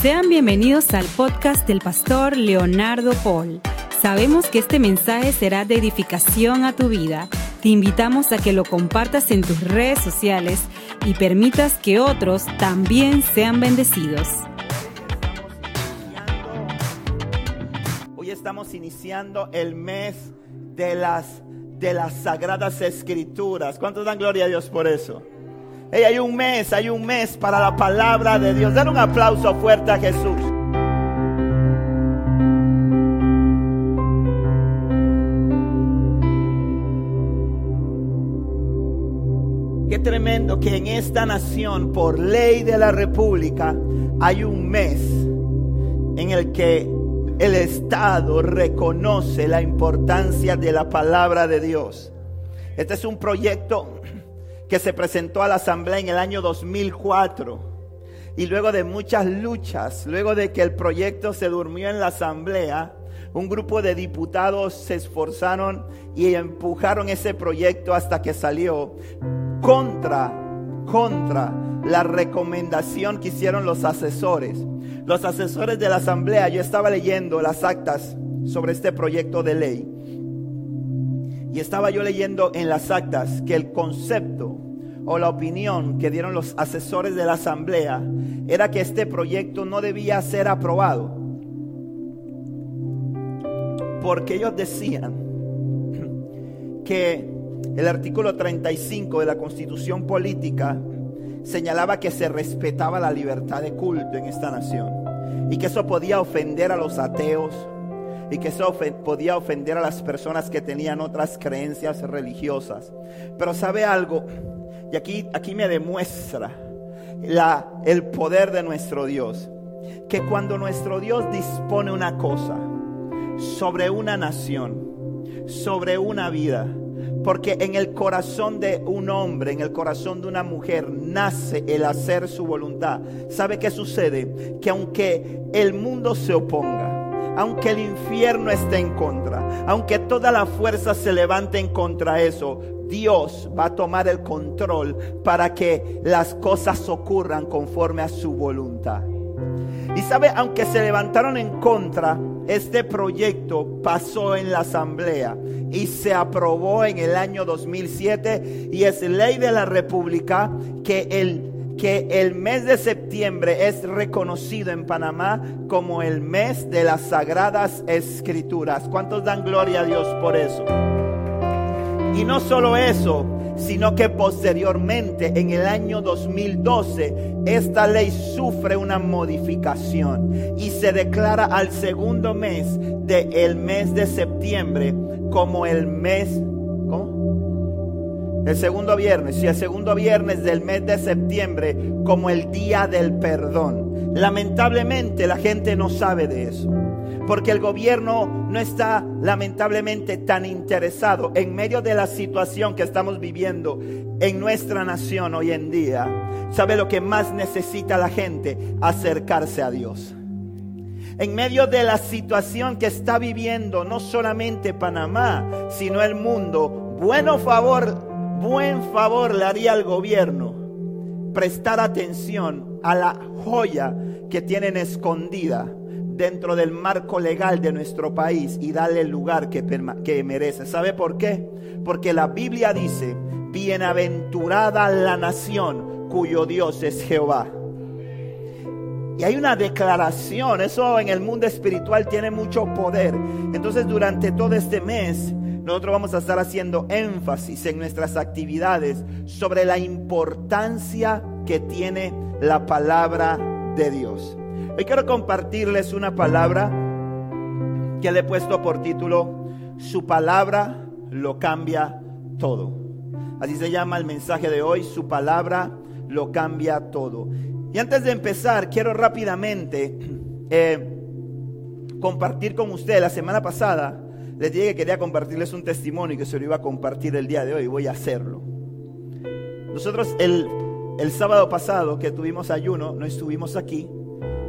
Sean bienvenidos al podcast del pastor Leonardo Paul. Sabemos que este mensaje será de edificación a tu vida. Te invitamos a que lo compartas en tus redes sociales y permitas que otros también sean bendecidos. Hoy estamos iniciando el mes de las, de las sagradas escrituras. ¿Cuántos dan gloria a Dios por eso? Hay un mes, hay un mes para la palabra de Dios. Den un aplauso fuerte a Jesús. Qué tremendo que en esta nación, por ley de la República, hay un mes en el que el Estado reconoce la importancia de la palabra de Dios. Este es un proyecto que se presentó a la Asamblea en el año 2004. Y luego de muchas luchas, luego de que el proyecto se durmió en la Asamblea, un grupo de diputados se esforzaron y empujaron ese proyecto hasta que salió contra, contra la recomendación que hicieron los asesores. Los asesores de la Asamblea, yo estaba leyendo las actas sobre este proyecto de ley y estaba yo leyendo en las actas que el concepto o la opinión que dieron los asesores de la asamblea era que este proyecto no debía ser aprobado. Porque ellos decían que el artículo 35 de la constitución política señalaba que se respetaba la libertad de culto en esta nación y que eso podía ofender a los ateos, y que eso podía ofender a las personas que tenían otras creencias religiosas. Pero sabe algo, y aquí, aquí me demuestra el poder de nuestro Dios, que cuando nuestro Dios dispone una cosa sobre una nación, sobre una vida, porque en el corazón de un hombre, en el corazón de una mujer, nace el hacer su voluntad. ¿Sabe qué sucede? Que aunque el mundo se oponga, aunque el infierno esté en contra, aunque toda la fuerza se levante en contra eso, Dios va a tomar el control para que las cosas ocurran conforme a su voluntad. Y sabe, aunque se levantaron en contra, este proyecto pasó en la asamblea y se aprobó en el año 2007 y es ley de la república que el que el mes de septiembre es reconocido en Panamá como el mes de las sagradas escrituras. ¿Cuántos dan gloria a Dios por eso? Y no solo eso, sino que posteriormente, en el año 2012, esta ley sufre una modificación y se declara al segundo mes del mes de septiembre como el mes el segundo viernes, y el segundo viernes del mes de septiembre como el día del perdón. Lamentablemente la gente no sabe de eso, porque el gobierno no está lamentablemente tan interesado en medio de la situación que estamos viviendo en nuestra nación hoy en día. ¿Sabe lo que más necesita la gente? Acercarse a Dios en medio de la situación que está viviendo no solamente Panamá, sino el mundo, bueno favor buen favor le haría al gobierno prestar atención a la joya que tienen escondida dentro del marco legal de nuestro país y darle el lugar que, merece. ¿Sabe por qué? Porque la Biblia dice, bienaventurada la nación cuyo Dios es Jehová. Y hay una declaración, eso en el mundo espiritual tiene mucho poder. Entonces durante todo este mes nosotros vamos a estar haciendo énfasis en nuestras actividades sobre la importancia que tiene la palabra de Dios. Hoy quiero compartirles una palabra que le he puesto por título, Su palabra lo cambia todo. Así se llama el mensaje de hoy, Su palabra lo cambia todo. Y antes de empezar, quiero rápidamente eh, compartir con ustedes, la semana pasada les dije que quería compartirles un testimonio y que se lo iba a compartir el día de hoy. Voy a hacerlo. Nosotros el, el sábado pasado que tuvimos ayuno, no estuvimos aquí.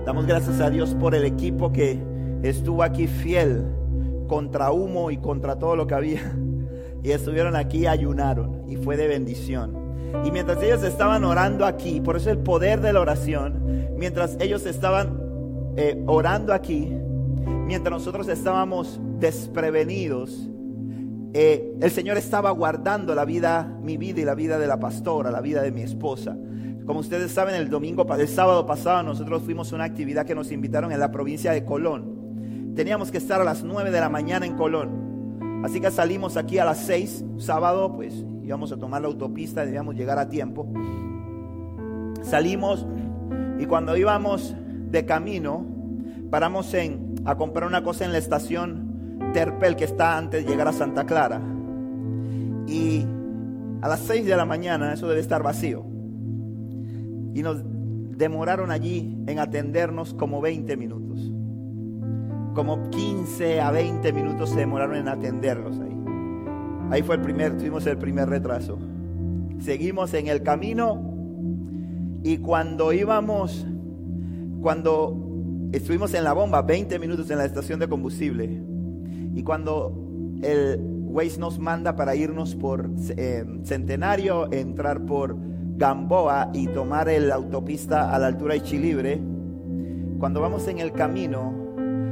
Damos gracias a Dios por el equipo que estuvo aquí fiel contra humo y contra todo lo que había. Y estuvieron aquí, ayunaron y fue de bendición. Y mientras ellos estaban orando aquí, por eso el poder de la oración, mientras ellos estaban eh, orando aquí, mientras nosotros estábamos desprevenidos, eh, el Señor estaba guardando la vida, mi vida y la vida de la pastora, la vida de mi esposa. Como ustedes saben, el domingo, el sábado pasado, nosotros fuimos a una actividad que nos invitaron en la provincia de Colón. Teníamos que estar a las 9 de la mañana en Colón. Así que salimos aquí a las 6, sábado, pues íbamos a tomar la autopista, debíamos llegar a tiempo. Salimos y cuando íbamos de camino, paramos en, a comprar una cosa en la estación Terpel que está antes de llegar a Santa Clara. Y a las 6 de la mañana eso debe estar vacío. Y nos demoraron allí en atendernos como 20 minutos. Como 15 a 20 minutos se demoraron en atenderlos ahí. Ahí fue el primer, tuvimos el primer retraso. Seguimos en el camino y cuando íbamos, cuando estuvimos en la bomba, 20 minutos en la estación de combustible, y cuando el Waze nos manda para irnos por eh, Centenario, entrar por Gamboa y tomar la autopista a la altura de Chilibre, cuando vamos en el camino,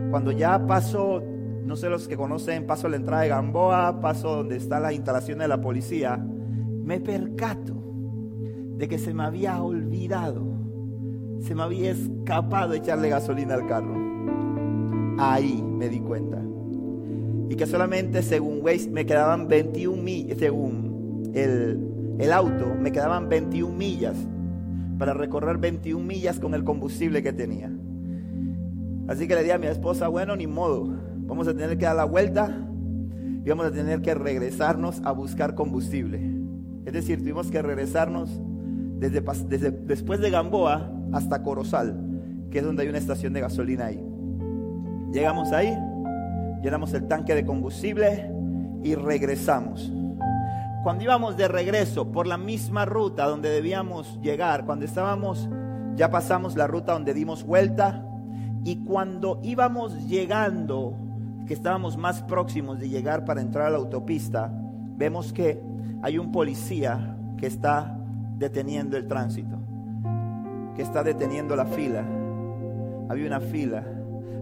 cuando ya paso, no sé los que conocen, paso la entrada de Gamboa, paso donde está la instalación de la policía, me percato de que se me había olvidado, se me había escapado echarle gasolina al carro. Ahí me di cuenta y que solamente según Waze me quedaban 21 millas, según el, el auto, me quedaban 21 millas para recorrer 21 millas con el combustible que tenía. Así que le dije a mi esposa, bueno, ni modo, vamos a tener que dar la vuelta y vamos a tener que regresarnos a buscar combustible. Es decir, tuvimos que regresarnos desde, desde después de Gamboa hasta Corozal, que es donde hay una estación de gasolina ahí. Llegamos ahí, llenamos el tanque de combustible y regresamos. Cuando íbamos de regreso por la misma ruta donde debíamos llegar, cuando estábamos, ya pasamos la ruta donde dimos vuelta y cuando íbamos llegando, que estábamos más próximos de llegar para entrar a la autopista, vemos que hay un policía que está deteniendo el tránsito, que está deteniendo la fila. Había una fila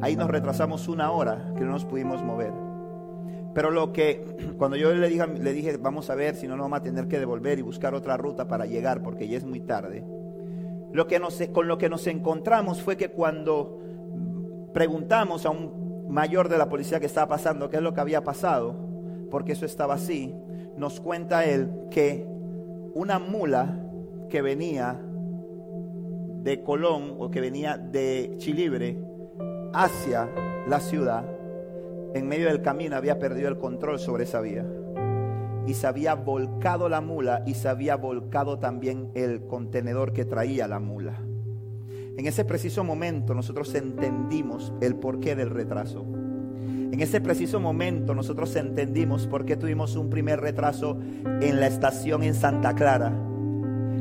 Ahí nos retrasamos una hora que no nos pudimos mover. Pero lo que, cuando yo le dije, le dije, vamos a ver si no nos vamos a tener que devolver y buscar otra ruta para llegar porque ya es muy tarde. Lo que nos, con lo que nos encontramos fue que cuando preguntamos a un mayor de la policía que estaba pasando qué es lo que había pasado, porque eso estaba así, nos cuenta él que una mula que venía de Colón o que venía de Chilibre hacia la ciudad, en medio del camino había perdido el control sobre esa vía. Y se había volcado la mula y se había volcado también el contenedor que traía la mula. En ese preciso momento nosotros entendimos el porqué del retraso. En ese preciso momento nosotros entendimos por qué tuvimos un primer retraso en la estación en Santa Clara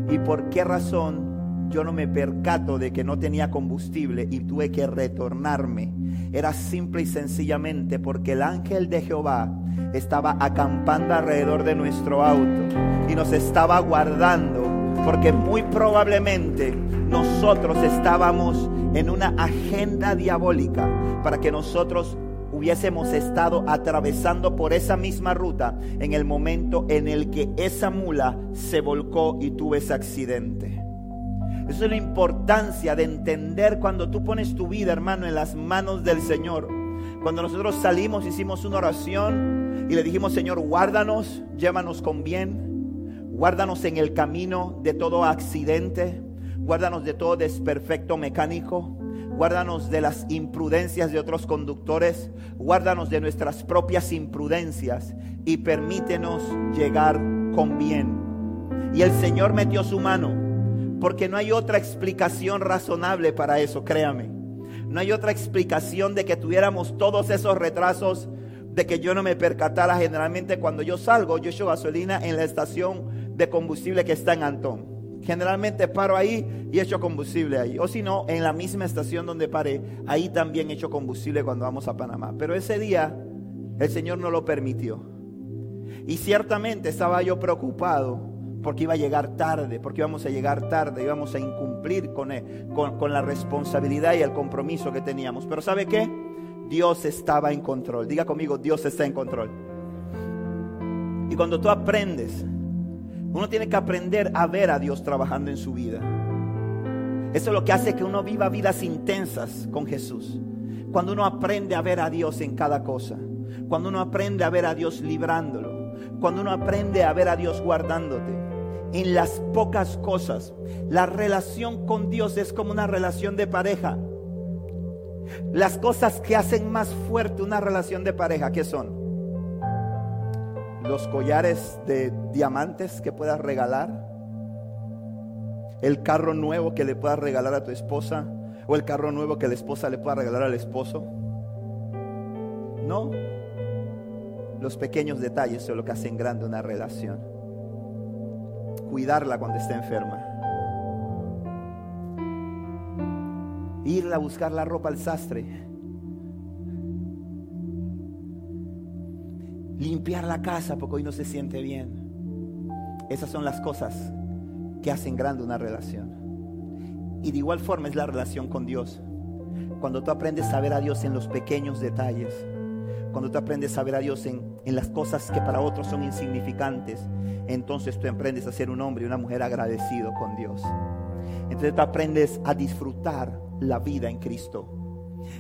y por qué razón yo no me percato de que no tenía combustible y tuve que retornarme. Era simple y sencillamente porque el ángel de Jehová estaba acampando alrededor de nuestro auto y nos estaba guardando porque muy probablemente nosotros estábamos en una agenda diabólica para que nosotros hubiésemos estado atravesando por esa misma ruta en el momento en el que esa mula se volcó y tuvo ese accidente. Esa es la importancia de entender cuando tú pones tu vida, hermano, en las manos del Señor. Cuando nosotros salimos, hicimos una oración y le dijimos, Señor, guárdanos, llévanos con bien, guárdanos en el camino de todo accidente, guárdanos de todo desperfecto mecánico, guárdanos de las imprudencias de otros conductores, guárdanos de nuestras propias imprudencias y permítenos llegar con bien. Y el Señor metió su mano porque no hay otra explicación razonable para eso, créame. No hay otra explicación de que tuviéramos todos esos retrasos, de que yo no me percatara. Generalmente cuando yo salgo, yo echo gasolina en la estación de combustible que está en Antón. Generalmente paro ahí y echo combustible ahí. O si no, en la misma estación donde paré, ahí también echo combustible cuando vamos a Panamá. Pero ese día el Señor no lo permitió. Y ciertamente estaba yo preocupado porque iba a llegar tarde, porque íbamos a llegar tarde, íbamos a incumplir con, con, con la responsabilidad y el compromiso que teníamos. Pero ¿sabe qué? Dios estaba en control. Diga conmigo, Dios está en control. Y cuando tú aprendes, uno tiene que aprender a ver a Dios trabajando en su vida. Eso es lo que hace que uno viva vidas intensas con Jesús. Cuando uno aprende a ver a Dios en cada cosa. Cuando uno aprende a ver a Dios librándolo. Cuando uno aprende a ver a Dios guardándote. En las pocas cosas. La relación con Dios es como una relación de pareja. Las cosas que hacen más fuerte una relación de pareja, ¿qué son? Los collares de diamantes que puedas regalar el carro nuevo que le puedas regalar a tu esposa o el carro nuevo que la esposa le pueda regalar al esposo. No. Los pequeños detalles son lo que hacen grande una relación. Cuidarla cuando esté enferma. Irla a buscar la ropa al sastre. Limpiar la casa porque hoy no se siente bien. Esas son las cosas que hacen grande una relación. Y de igual forma es la relación con Dios. Cuando tú aprendes a ver a Dios en los pequeños detalles, cuando tú aprendes a ver a Dios en, en, las cosas que para otros son insignificantes, entonces tú aprendes a ser un hombre y una mujer agradecido con Dios. Entonces tú aprendes a disfrutar la vida en Cristo.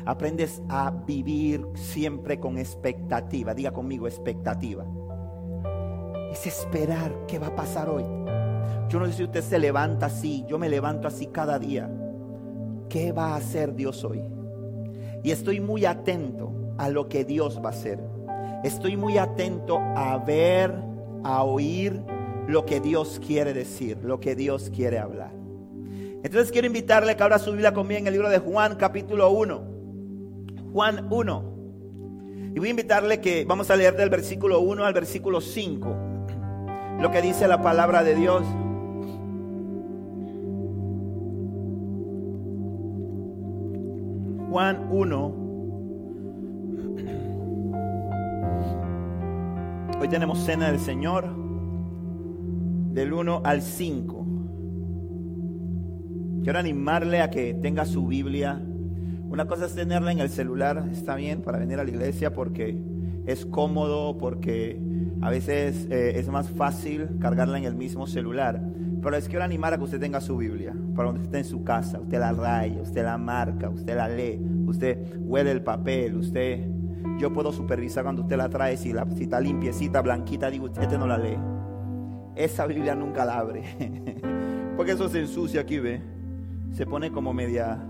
Aprendes a vivir siempre con expectativa. Diga conmigo expectativa. Es esperar qué va a pasar hoy. Yo no sé si usted se levanta así, yo me levanto así cada día. ¿Qué va a hacer Dios hoy? Y estoy muy atento a lo que Dios va a hacer. Estoy muy atento a ver, a oír lo que Dios quiere decir, lo que Dios quiere hablar. Entonces quiero invitarle que abra su Biblia conmigo en el libro de Juan capítulo 1. Juan 1. Y voy a invitarle que vamos a leer del versículo 1 al versículo 5 lo que dice la palabra de Dios. Juan 1. Hoy tenemos cena del Señor del 1 al 5. Quiero animarle a que tenga su Biblia. Una cosa es tenerla en el celular, está bien, para venir a la iglesia porque es cómodo, porque a veces eh, es más fácil cargarla en el mismo celular. Pero les quiero animar a que usted tenga su Biblia, para donde esté en su casa. Usted la raya, usted la marca, usted la lee, usted huele el papel, usted... Yo puedo supervisar cuando usted la trae, si, la, está limpiecita, blanquita, digo, usted no la lee. Esa Biblia nunca la abre. Porque eso se ensucia aquí, ve. Se pone como media...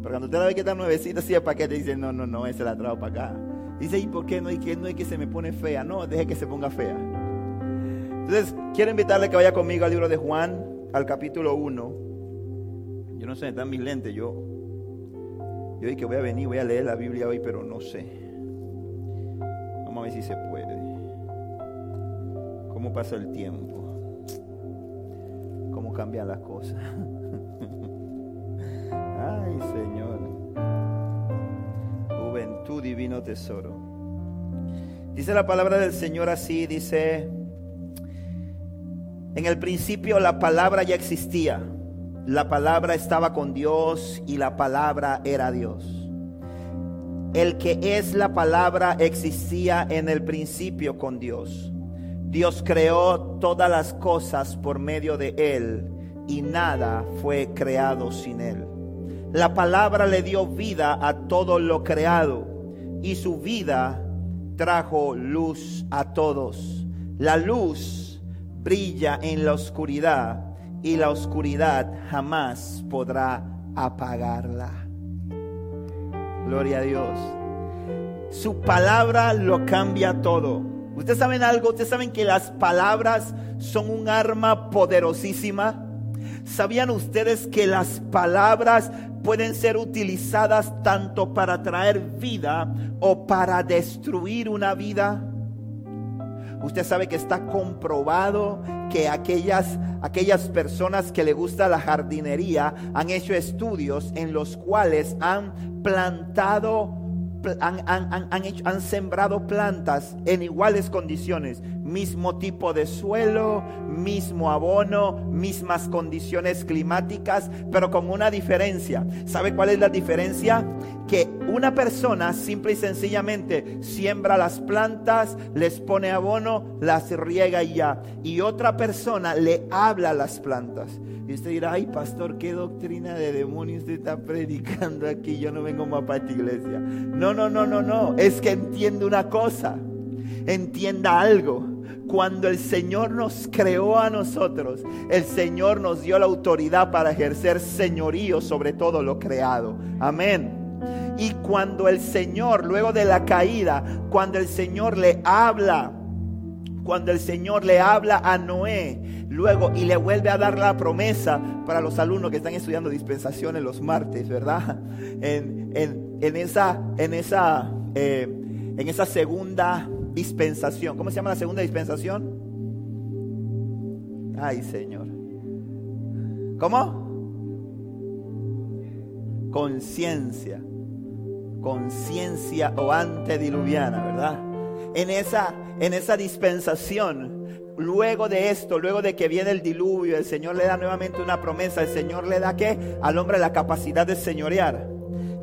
Pero cuando usted la ve que está nuevecita, así el paquete, dice, no, no, no, ese la trajo para acá. Dice, ¿y por qué no? ¿Y que no es que se me pone fea? No, deje que se ponga fea. Entonces, quiero invitarle que vaya conmigo al libro de Juan, al capítulo 1. Yo no sé, están mis lentes. Yo, yo dije que voy a venir, voy a leer la Biblia hoy, pero no sé. A ver si se puede. ¿Cómo pasa el tiempo? ¿Cómo cambian las cosas? Ay, Señor tu divino tesoro. Dice la palabra del Señor así, dice, en el principio la palabra ya existía, la palabra estaba con Dios y la palabra era Dios. El que es la palabra existía en el principio con Dios. Dios creó todas las cosas por medio de Él y nada fue creado sin Él. La palabra le dio vida a todo lo creado y su vida trajo luz a todos. La luz brilla en la oscuridad y la oscuridad jamás podrá apagarla. Gloria a Dios. Su palabra lo cambia todo. Ustedes saben algo, ustedes saben que las palabras son un arma poderosísima. ¿Sabían ustedes que las palabras pueden ser utilizadas tanto para traer vida o para destruir una vida? Usted sabe que está comprobado que aquellas, aquellas personas que le gusta la jardinería han hecho estudios en los cuales han plantado, han, han, han, hecho, han sembrado plantas en iguales condiciones mismo tipo de suelo, mismo abono, mismas condiciones climáticas, pero con una diferencia. ¿Sabe cuál es la diferencia? Que una persona simple y sencillamente siembra las plantas, les pone abono, las riega y ya. Y otra persona le habla a las plantas. Y usted dirá, ay pastor, ¿qué doctrina de demonio usted está predicando aquí? Yo no vengo más para esta iglesia. No, no, no, no, no. Es que entiende una cosa. Entienda algo cuando el Señor nos creó a nosotros, el Señor nos dio la autoridad para ejercer señorío sobre todo lo creado. Amén. Y cuando el Señor, luego de la caída, cuando el Señor le habla, cuando el Señor le habla a Noé, luego y le vuelve a dar la promesa para los alumnos que están estudiando dispensación en los martes, ¿verdad? En, esa, en esa, eh, en esa segunda dispensación. ¿Cómo se llama la segunda dispensación? Ay, Señor. ¿Cómo? Conciencia. Conciencia o antediluviana, ¿verdad? En esa, en esa dispensación, luego de esto, luego de que viene el diluvio, el Señor le da nuevamente una promesa. El Señor le da que al hombre la capacidad de señorear.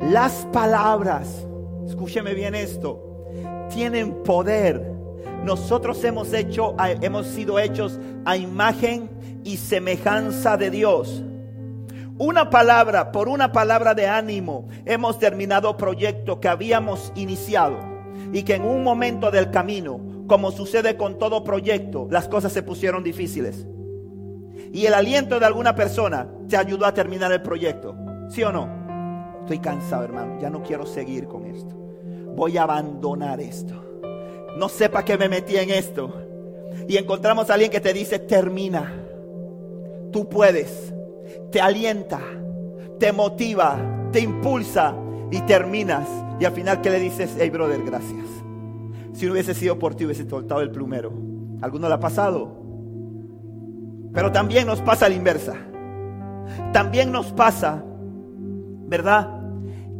Las palabras, escúcheme bien esto, tienen poder. Nosotros hemos hecho, hemos sido hechos a imagen y semejanza de Dios. Una palabra, por una palabra de ánimo, hemos terminado proyecto que habíamos iniciado y que en un momento del camino, como sucede con todo proyecto, las cosas se pusieron difíciles. Y el aliento de alguna persona te ayudó a terminar el proyecto. ¿Sí o no? Estoy cansado, hermano. Ya no quiero seguir con esto voy a abandonar esto. No sepa que me metí en esto. Y encontramos a alguien que te dice, termina. Tú puedes. Te alienta, te motiva, te impulsa y terminas. Y al final, ¿qué le dices? Hey, brother, gracias. Si no hubiese sido por ti, hubiese soltado el plumero. ¿Alguno lo ha pasado? Pero también nos pasa la inversa. También nos pasa, ¿verdad?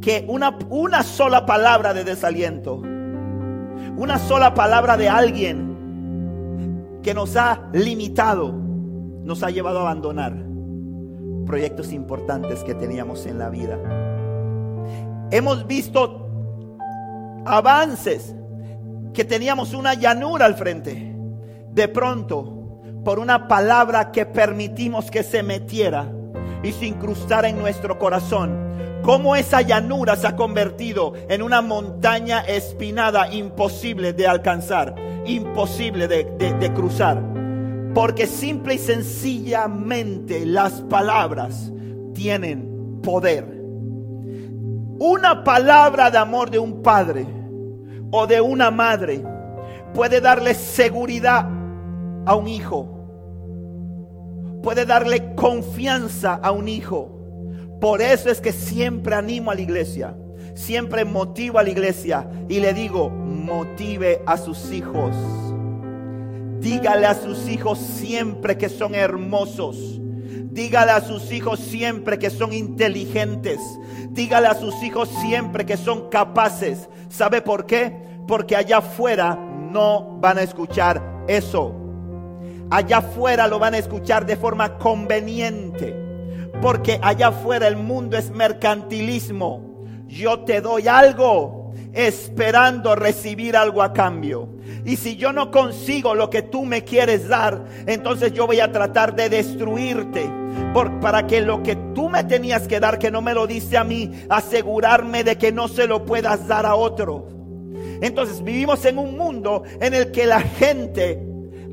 Que una, una sola palabra de desaliento, una sola palabra de alguien que nos ha limitado, nos ha llevado a abandonar proyectos importantes que teníamos en la vida. Hemos visto avances que teníamos una llanura al frente. De pronto, por una palabra que permitimos que se metiera y se incrustara en nuestro corazón, cómo esa llanura se ha convertido en una montaña espinada imposible de alcanzar, imposible de, cruzar. Porque simple y sencillamente las palabras tienen poder. Una palabra de amor de un padre o de una madre puede darle seguridad a un hijo. Puede darle confianza a un hijo por eso es que siempre animo a la iglesia, siempre motivo a la iglesia y le digo, motive a sus hijos. Dígale a sus hijos siempre que son hermosos. Dígale a sus hijos siempre que son inteligentes. Dígale a sus hijos siempre que son capaces. ¿Sabe por qué? Porque allá afuera no van a escuchar eso. Allá afuera lo van a escuchar de forma conveniente. Porque allá afuera el mundo es mercantilismo. Yo te doy algo esperando recibir algo a cambio. Y si yo no consigo lo que tú me quieres dar, entonces yo voy a tratar de destruirte. Por, para que lo que tú me tenías que dar, que no me lo dice a mí, asegurarme de que no se lo puedas dar a otro. Entonces vivimos en un mundo en el que la gente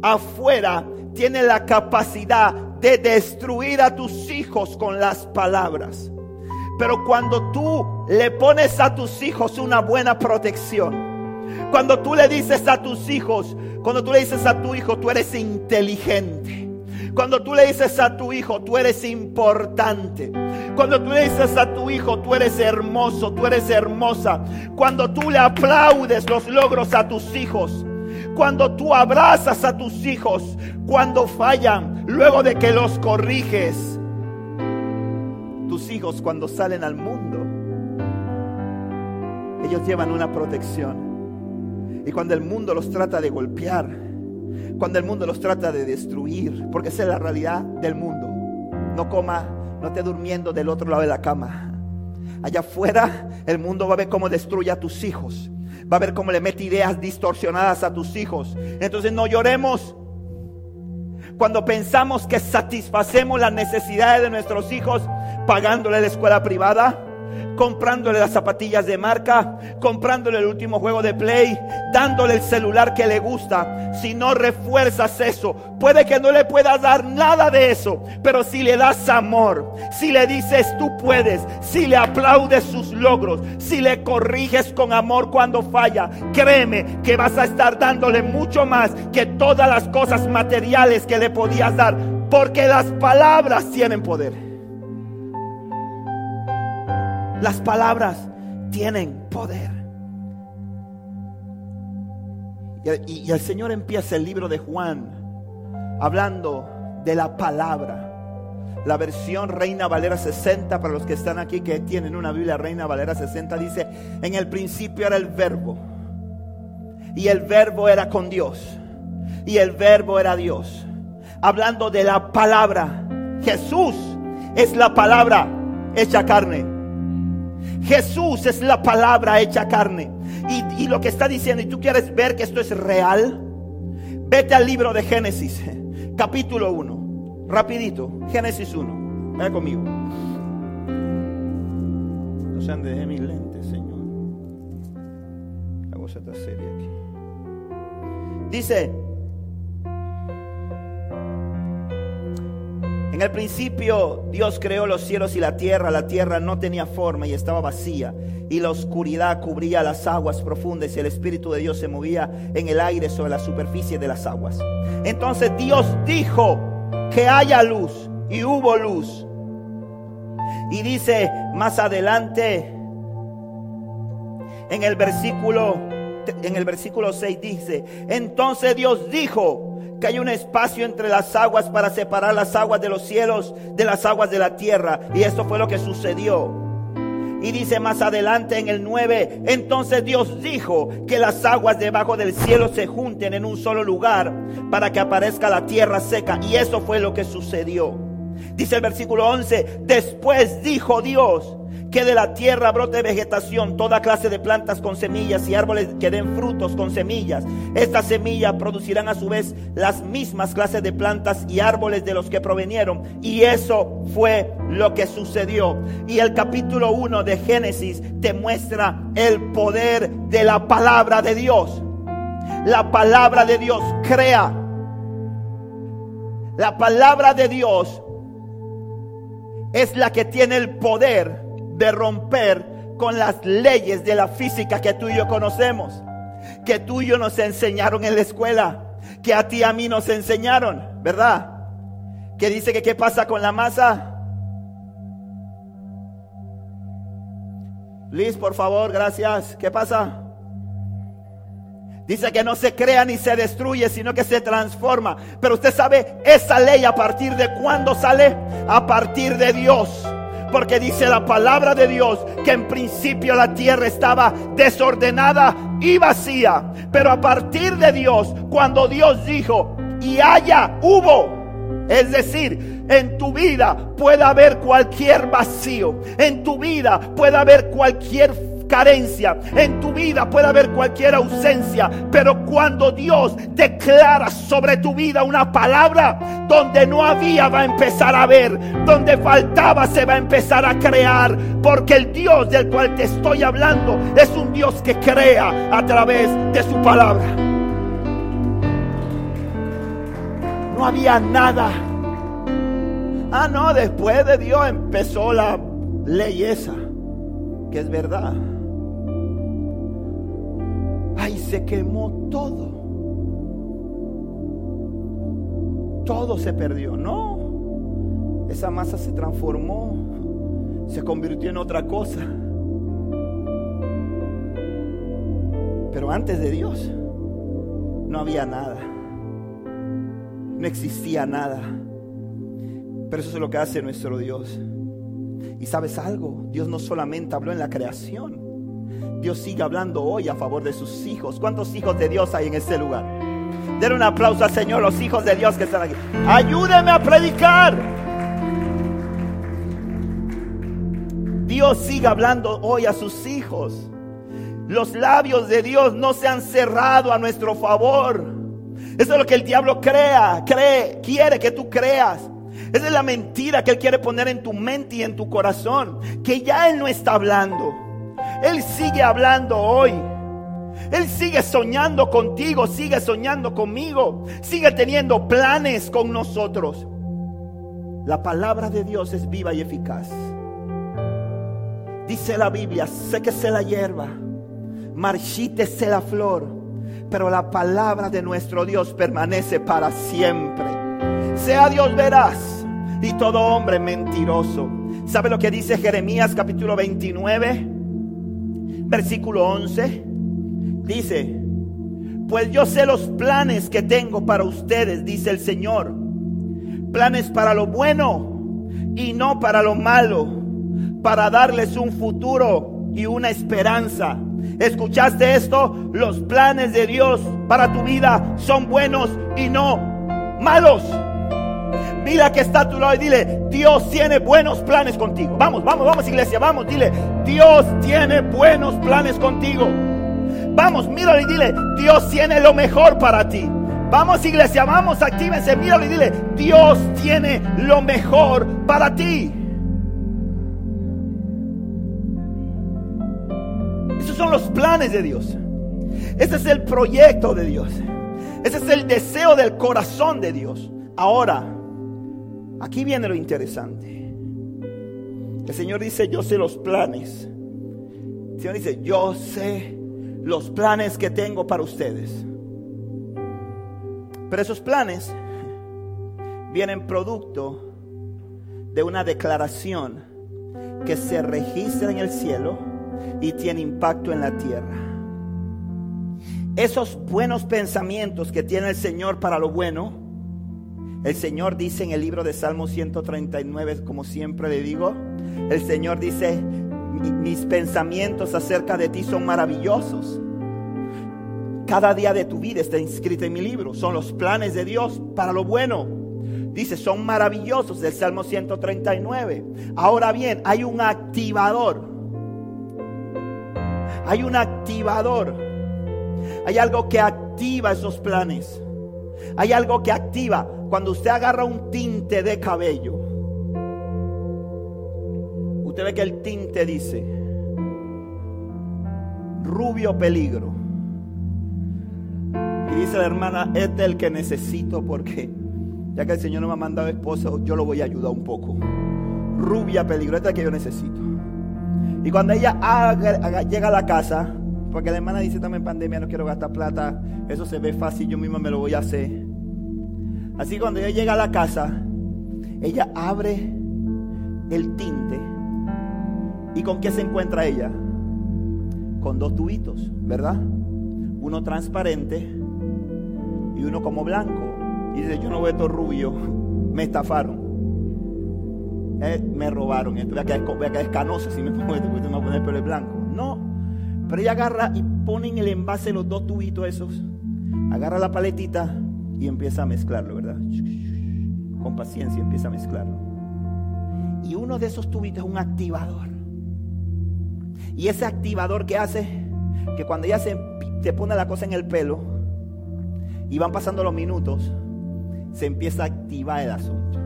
afuera tiene la capacidad de destruir a tus hijos con las palabras. Pero cuando tú le pones a tus hijos una buena protección, cuando tú le dices a tus hijos, cuando tú le dices a tu hijo, tú eres inteligente. Cuando tú le dices a tu hijo, tú eres importante. Cuando tú le dices a tu hijo, tú eres hermoso, tú eres hermosa. Cuando tú le aplaudes los logros a tus hijos cuando tú abrazas a tus hijos, cuando fallan, luego de que los corriges. Tus hijos cuando salen al mundo, ellos llevan una protección. Y cuando el mundo los trata de golpear, Cuando el mundo los trata de destruir, porque esa es la realidad del mundo. No coma, no esté durmiendo del otro lado de la cama. Allá afuera el mundo va a ver cómo destruye a tus hijos. Va a ver cómo le mete ideas distorsionadas a tus hijos. Entonces no lloremos. Cuando pensamos que satisfacemos las necesidades de nuestros hijos pagándole la escuela privada, comprándole las zapatillas de marca, comprándole el último juego de play, dándole el celular que le gusta. Si no refuerzas eso, puede que no le puedas dar nada de eso, pero si le das amor, si le dices tú puedes, si le aplaudes sus logros, si le corriges con amor cuando falla, créeme que vas a estar dándole mucho más que todas las cosas materiales que le podías dar, porque las palabras tienen poder. Las palabras tienen poder. Y, el Señor empieza el libro de Juan hablando de la palabra. La versión Reina Valera 60, para los que están aquí que tienen una Biblia Reina Valera 60, dice, en el principio era el verbo. Y el verbo era con Dios. Y el verbo era Dios. Hablando de la palabra. Jesús es la palabra hecha carne. Jesús es la palabra hecha carne. Y, lo que está diciendo, y tú quieres ver que esto es real, vete al libro de Génesis, capítulo 1. Rapidito, Génesis 1. Vaya conmigo. No sean de mis lentes, Señor. La cosa está seria aquí. Dice, En el principio Dios creó los cielos y la tierra. La tierra no tenía forma y estaba vacía. Y la oscuridad cubría las aguas profundas y el Espíritu de Dios se movía en el aire sobre la superficie de las aguas. Entonces Dios dijo que haya luz y hubo luz. Y dice más adelante en el versículo en el versículo 6 dice, entonces Dios dijo, que hay un espacio entre las aguas para separar las aguas de los cielos de las aguas de la tierra. Y esto fue lo que sucedió. Y dice más adelante en el 9, entonces Dios dijo que las aguas debajo del cielo se junten en un solo lugar para que aparezca la tierra seca. Y eso fue lo que sucedió. Dice el versículo 11, después dijo Dios, que de la tierra brote vegetación, toda clase de plantas con semillas y árboles que den frutos con semillas. Estas semillas producirán a su vez las mismas clases de plantas y árboles de los que provenieron. Y eso fue lo que sucedió. Y el capítulo 1 de Génesis te muestra el poder de la palabra de Dios. La palabra de Dios crea. La palabra de Dios es la que tiene el poder de romper con las leyes de la física que tú y yo conocemos, que tú y yo nos enseñaron en la escuela, que a ti y a mí nos enseñaron, ¿verdad? Que dice que qué pasa con la masa. Liz, por favor, gracias. ¿Qué pasa? Dice que no se crea ni se destruye, sino que se transforma. Pero usted sabe, esa ley a partir de cuándo sale? A partir de Dios. Porque dice la palabra de Dios que en principio la tierra estaba desordenada y vacía. Pero a partir de Dios, cuando Dios dijo, y haya, hubo. Es decir, en tu vida puede haber cualquier vacío. En tu vida puede haber cualquier carencia, en tu vida puede haber cualquier ausencia, pero cuando Dios declara sobre tu vida una palabra, donde no había va a empezar a ver, donde faltaba se va a empezar a crear, porque el Dios del cual te estoy hablando es un Dios que crea a través de su palabra. No había nada. Ah, no, después de Dios empezó la ley que es verdad. Se quemó todo. Todo se perdió. No. Esa masa se transformó. Se convirtió en otra cosa. Pero antes de Dios no había nada. No existía nada. Pero eso es lo que hace nuestro Dios. Y sabes algo, Dios no solamente habló en la creación, Dios sigue hablando hoy a favor de sus hijos. ¿Cuántos hijos de Dios hay en este lugar? Den un aplauso al Señor, los hijos de Dios que están aquí. Ayúdeme a predicar. Dios sigue hablando hoy a sus hijos. Los labios de Dios no se han cerrado a nuestro favor. Eso es lo que el diablo crea, cree, quiere que tú creas. Esa es la mentira que Él quiere poner en tu mente y en tu corazón. Que ya Él no está hablando. Él sigue hablando hoy. Él sigue soñando contigo, sigue soñando conmigo, sigue teniendo planes con nosotros. La palabra de Dios es viva y eficaz. Dice la Biblia, séquese la hierba, marchítese la flor, pero la palabra de nuestro Dios permanece para siempre. Sea Dios veraz y todo hombre mentiroso. ¿Sabe lo que dice Jeremías capítulo 29, versículo 11? Dice, pues yo sé los planes que tengo para ustedes, dice el Señor. Planes para lo bueno y no para lo malo, para darles un futuro y una esperanza. ¿Escuchaste esto? Los planes de Dios para tu vida son buenos y no malos. Mira que está a tu lado y dile, Dios tiene buenos planes contigo. Vamos, vamos, vamos iglesia, vamos, dile, Dios tiene buenos planes contigo. Vamos, míralo y dile, Dios tiene lo mejor para ti. Vamos iglesia, vamos, actívense, míralo y dile, Dios tiene lo mejor para ti. Esos son los planes de Dios. Ese es el proyecto de Dios. Ese es el deseo del corazón de Dios. Ahora, aquí viene lo interesante. El Señor dice, yo sé los planes. El Señor dice, yo sé los planes que tengo para ustedes. Pero esos planes vienen producto de una declaración que se registra en el cielo y tiene impacto en la tierra. Esos buenos pensamientos que tiene el Señor para lo bueno, el Señor dice en el libro de Salmo 139, como siempre le digo, el Señor dice, mis pensamientos acerca de ti son maravillosos. Cada día de tu vida está inscrito en mi libro. Son los planes de Dios para lo bueno. Dice, son maravillosos del Salmo 139. Ahora bien, hay un activador. Hay un activador. Hay algo que activa esos planes. Hay algo que activa cuando usted agarra un tinte de cabello. Usted ve que el tinte dice rubio peligro. Y dice la hermana, este es el que necesito porque ya que el Señor no me ha mandado esposo, yo lo voy a ayudar un poco. Rubia peligro, este es el que yo necesito. Y cuando ella llega a la casa, porque la hermana dice también pandemia, no quiero gastar plata, eso se ve fácil, yo misma me lo voy a hacer. Así cuando ella llega a la casa, ella abre el tinte. ¿Y con qué se encuentra ella? Con dos tubitos, ¿verdad? Uno transparente y uno como blanco. Y dice, yo no veo esto rubio, me estafaron. Eh, me robaron, voy quedar, voy a quedar escanoso si me pongo esto, porque me voy a poner el pelo blanco. No, pero ella agarra y pone en el envase los dos tubitos esos, agarra la paletita y empieza a mezclarlo, ¿verdad? Con paciencia empieza a mezclarlo. Y uno de esos tubitos es un activador. Y ese activador que hace que cuando se, se pone la cosa en el pelo y van pasando los minutos, se empieza a activar el asunto.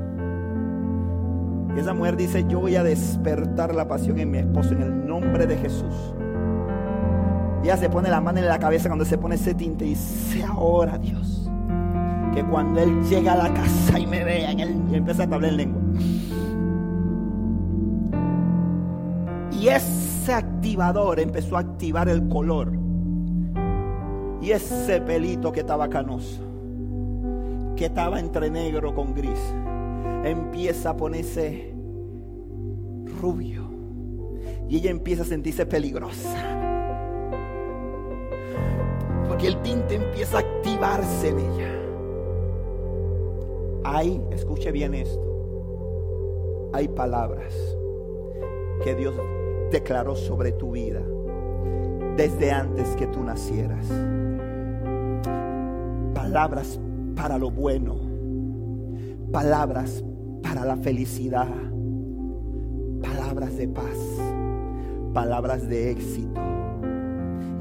Y esa mujer dice, yo voy a despertar la pasión en mi esposo en el nombre de Jesús. Y ella se pone la mano en la cabeza cuando se pone ese tinte y dice, ahora Dios, que cuando Él llega a la casa y me vea, él, empieza a hablar en lengua. Y ese activador empezó a activar el color. Y ese pelito que estaba canoso, que estaba entre negro con gris, empieza a ponerse rubio. Y ella empieza a sentirse peligrosa. Porque el tinte empieza a activarse en ella. Hay, escuche bien esto, hay palabras que Dios declaró sobre tu vida desde antes que tú nacieras. palabras para lo bueno, palabras para la felicidad, palabras de paz, palabras de éxito.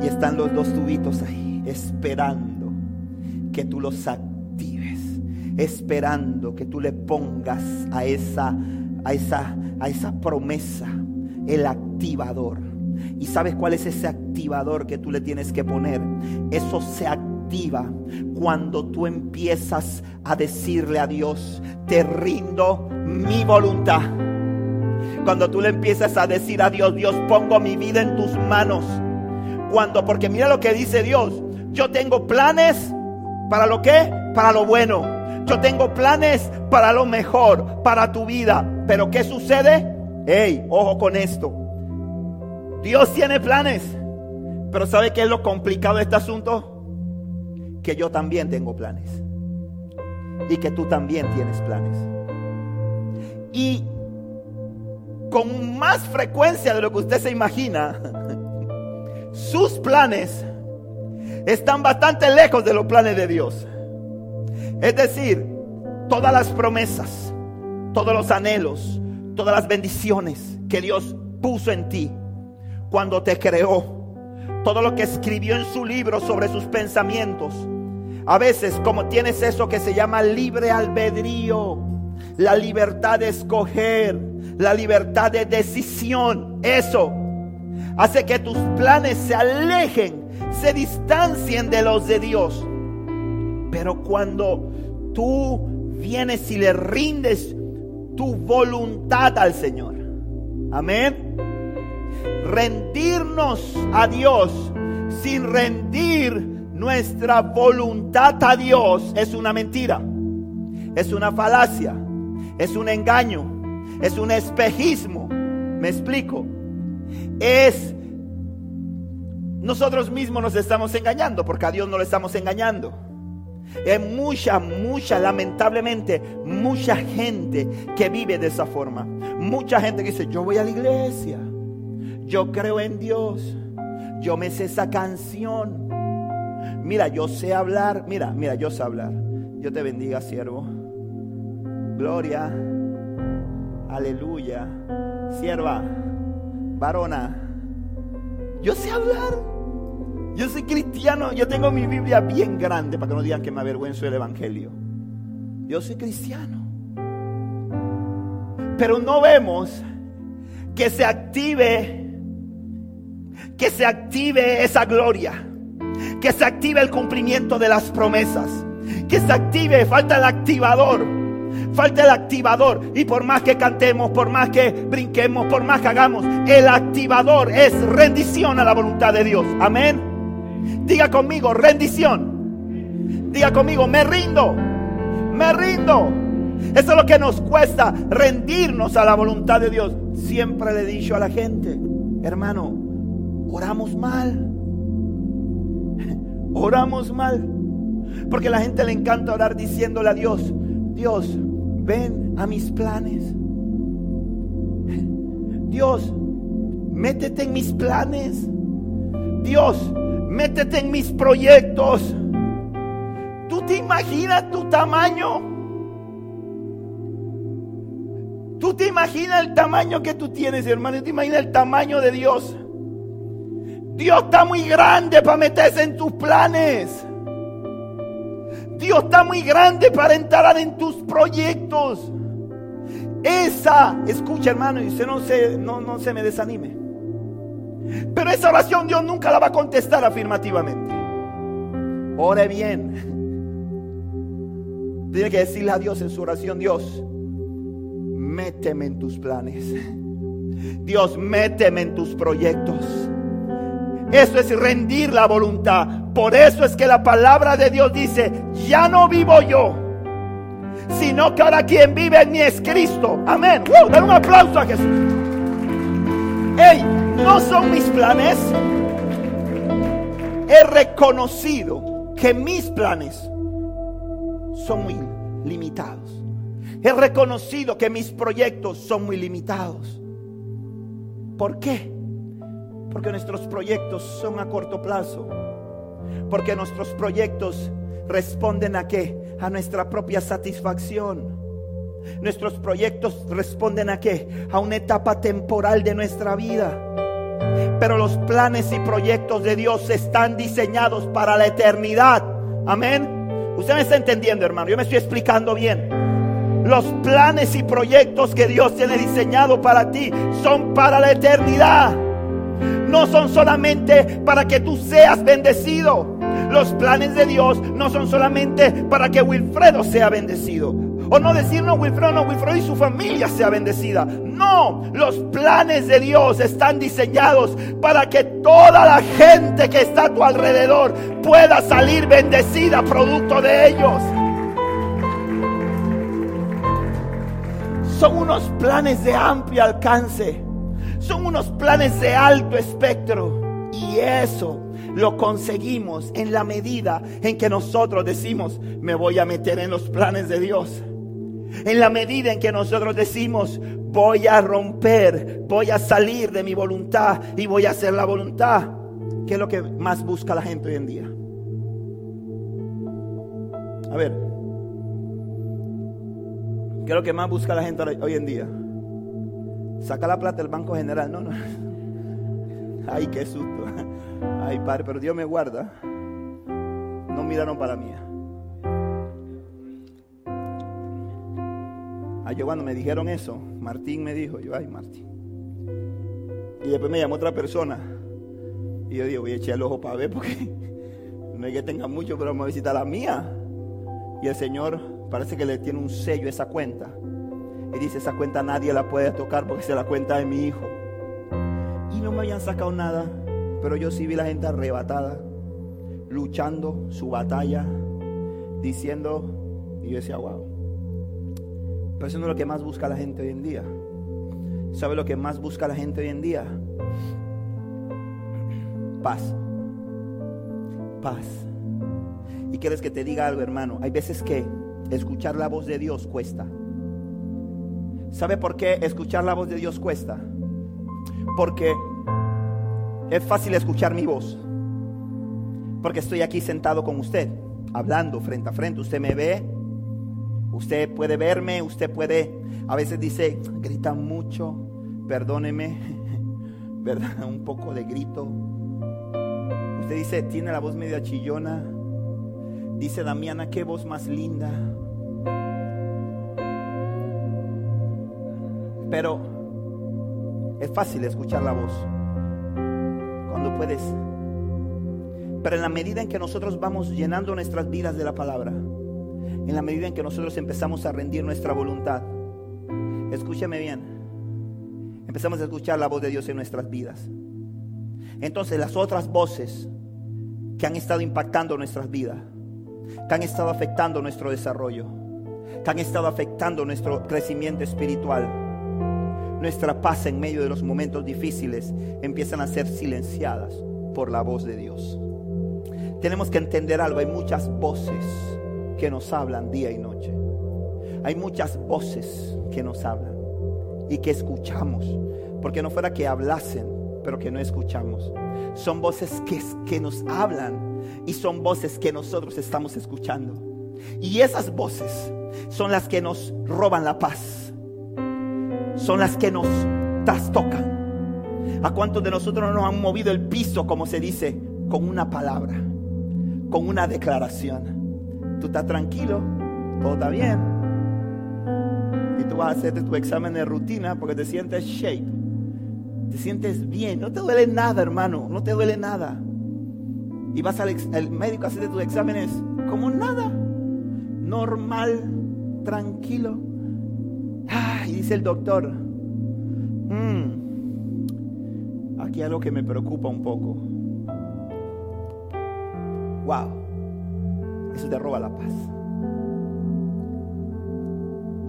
Y están los dos tubitos ahí, esperando que tú los actives, esperando que tú le pongas a esa, a esa, a esa promesa el activador. ¿Y sabes cuál es ese activador que tú le tienes que poner? Eso se activa cuando tú empiezas a decirle a Dios, te rindo mi voluntad. Cuando tú le empiezas a decir a Dios, Dios, pongo mi vida en tus manos. Cuando, porque mira lo que dice Dios, yo tengo planes para lo que, para lo bueno. Yo tengo planes para lo mejor, para tu vida. Pero ¿qué sucede? Hey, ojo con esto. Dios tiene planes. Pero ¿sabe qué es lo complicado de este asunto? Que yo también tengo planes. Y que tú también tienes planes. Y con más frecuencia de lo que usted se imagina, sus planes están bastante lejos de los planes de Dios. Es decir, todas las promesas, todos los anhelos, todas las bendiciones que Dios puso en ti cuando te creó. Todo lo que escribió en su libro sobre sus pensamientos. A veces como tienes eso que se llama libre albedrío, la libertad de escoger, la libertad de decisión, eso hace que tus planes se alejen, se distancien de los de Dios. Pero cuando tú vienes y le rindes tu voluntad al Señor. Amén. Rendirnos a Dios sin rendir nuestra voluntad a Dios es una mentira. Es una falacia. Es un engaño. Es un espejismo. ¿Me explico? Es nosotros mismos nos estamos engañando porque a Dios no le estamos engañando. Hay mucha, mucha, lamentablemente, mucha gente que vive de esa forma. Mucha gente que dice, yo voy a la iglesia, yo creo en Dios, yo me sé esa canción. Mira, yo sé hablar, mira, mira, yo sé hablar. Dios te bendiga, siervo. Gloria, aleluya. Sierva, varona, yo sé hablar. Yo soy cristiano, yo tengo mi Biblia bien grande para que no digan que me avergüenzo del Evangelio. Yo soy cristiano. Pero no vemos que se active, que se active esa gloria, que se active el cumplimiento de las promesas, que se active, falta el activador, falta el activador. Y por más que cantemos, por más que brinquemos, por más que hagamos, el activador es rendición a la voluntad de Dios. Amén. Diga conmigo, rendición. Diga conmigo, me rindo. Me rindo. Eso es lo que nos cuesta, rendirnos a la voluntad de Dios. Siempre le he dicho a la gente, hermano, oramos mal. Oramos mal. Porque a la gente le encanta orar diciéndole a Dios, Dios, ven a mis planes. Dios, métete en mis planes. Dios, Métete en mis proyectos. ¿Tú te imaginas tu tamaño? ¿Tú te imaginas el tamaño que tú tienes, hermano? ¿Tú te imaginas el tamaño de Dios? Dios está muy grande para meterse en tus planes. Dios está muy grande para entrar en tus proyectos. Esa, escucha hermano, y usted no se, no, no se me desanime. Pero esa oración Dios nunca la va a contestar afirmativamente. Ore bien. Tiene que decirle a Dios en su oración, Dios, méteme en tus planes. Dios, méteme en tus proyectos. Eso es rendir la voluntad. Por eso es que la palabra de Dios dice, ya no vivo yo, sino que ahora quien vive en mí es Cristo. Amén. Uh, un aplauso a Jesús. Hey, no son mis planes. He reconocido que mis planes son muy limitados. He reconocido que mis proyectos son muy limitados. ¿Por qué? Porque nuestros proyectos son a corto plazo. Porque nuestros proyectos responden a qué? A nuestra propia satisfacción. Nuestros proyectos responden a qué? A una etapa temporal de nuestra vida. Pero los planes y proyectos de Dios están diseñados para la eternidad. Amén. Usted me está entendiendo, hermano. Yo me estoy explicando bien. Los planes y proyectos que Dios tiene diseñado para ti son para la eternidad. No son solamente para que tú seas bendecido. Los planes de Dios no son solamente para que Wilfredo sea bendecido. O no decir, no, Wilfredo, no, Wilfredo y su familia sea bendecida. No, los planes de Dios están diseñados para que toda la gente que está a tu alrededor pueda salir bendecida producto de ellos. Son unos planes de amplio alcance. Son unos planes de alto espectro. Y eso lo conseguimos en la medida en que nosotros decimos, me voy a meter en los planes de Dios. En la medida en que nosotros decimos, voy a romper, voy a salir de mi voluntad y voy a hacer la voluntad. ¿Qué es lo que más busca la gente hoy en día? A ver, ¿qué es lo que más busca la gente hoy en día? Saca la plata del Banco General. No, no. Ay, qué susto. Ay, padre, pero Dios me guarda. No miraron para mí. Ah, yo cuando me dijeron eso, Martín me dijo, yo, ay, Martín. Y después me llamó otra persona. Y yo digo, voy a echar el ojo para ver porque no hay que tenga mucho, pero vamos a visitar la mía. Y el Señor parece que le tiene un sello a esa cuenta. Y dice, esa cuenta nadie la puede tocar porque es la cuenta de mi hijo. Y no me habían sacado nada, pero yo sí vi la gente arrebatada, luchando su batalla, diciendo, y yo decía, wow. Pero eso no es lo que más busca la gente hoy en día. ¿Sabe lo que más busca la gente hoy en día? Paz. Paz. Y quieres que te diga algo, hermano. Hay veces que escuchar la voz de Dios cuesta. ¿Sabe por qué escuchar la voz de Dios cuesta? Porque es fácil escuchar mi voz. Porque estoy aquí sentado con usted, hablando frente a frente. Usted me ve, Usted puede verme, usted puede, a veces dice, grita mucho, perdóneme, ¿verdad? Un poco de grito. Usted dice, tiene la voz media chillona. Dice Damiana, qué voz más linda. Pero es fácil escuchar la voz cuando puedes. Pero en la medida en que nosotros vamos llenando nuestras vidas de la palabra, en la medida en que nosotros empezamos a rendir nuestra voluntad. Escúchame bien. Empezamos a escuchar la voz de Dios en nuestras vidas. Entonces las otras voces que han estado impactando nuestras vidas, que han estado afectando nuestro desarrollo, que han estado afectando nuestro crecimiento espiritual, nuestra paz en medio de los momentos difíciles, empiezan a ser silenciadas por la voz de Dios. Tenemos que entender algo, hay muchas voces que nos hablan día y noche. Hay muchas voces que nos hablan y que escuchamos, porque no fuera que hablasen, pero que no escuchamos. Son voces que, que nos hablan y son voces que nosotros estamos escuchando. Y esas voces son las que nos roban la paz, son las que nos trastocan. ¿A cuántos de nosotros nos han movido el piso, como se dice, con una palabra, con una declaración? Tú estás tranquilo, todo está bien. Y tú vas a hacerte tu examen de rutina porque te sientes shape. Te sientes bien. No te duele nada, hermano. No te duele nada. Y vas al, médico a hacerte tus exámenes como nada. Normal, tranquilo. y dice el doctor, mm, aquí hay algo que me preocupa un poco. Wow. Eso te roba la paz.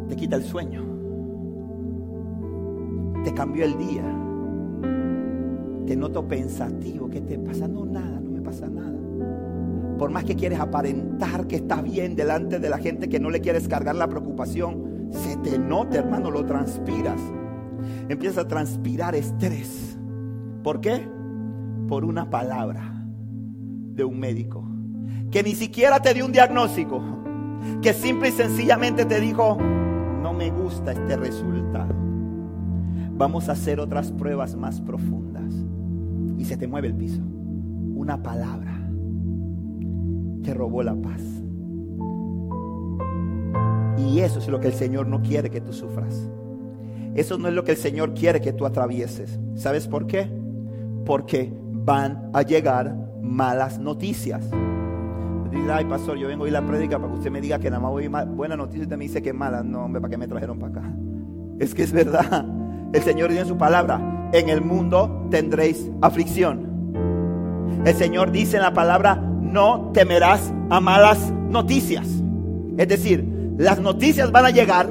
Te quita el sueño. Te cambió el día. Te noto pensativo. ¿Qué te pasa? No, nada, no me pasa nada. Por más que quieres aparentar que estás bien delante de la gente que no le quieres cargar la preocupación, se te nota, hermano, lo transpiras. Empieza a transpirar estrés. ¿Por qué? Por una palabra de un médico que ni siquiera te dio un diagnóstico, que simple y sencillamente te dijo, no me gusta este resultado. Vamos a hacer otras pruebas más profundas. Y se te mueve el piso. Una palabra te robó la paz. Y eso es lo que el Señor no quiere que tú sufras. Eso no es lo que el Señor quiere que tú atravieses. ¿Sabes por qué? Porque van a llegar malas noticias. Ay, pastor, yo vengo a oír la prédica para que usted me diga que nada más voy buena noticia y usted me dice que es mala. No, hombre, ¿para qué me trajeron para acá? Es que es verdad. El Señor dice en su palabra, en el mundo tendréis aflicción. El Señor dice en la palabra, no temerás a malas noticias. Es decir, las noticias van a llegar,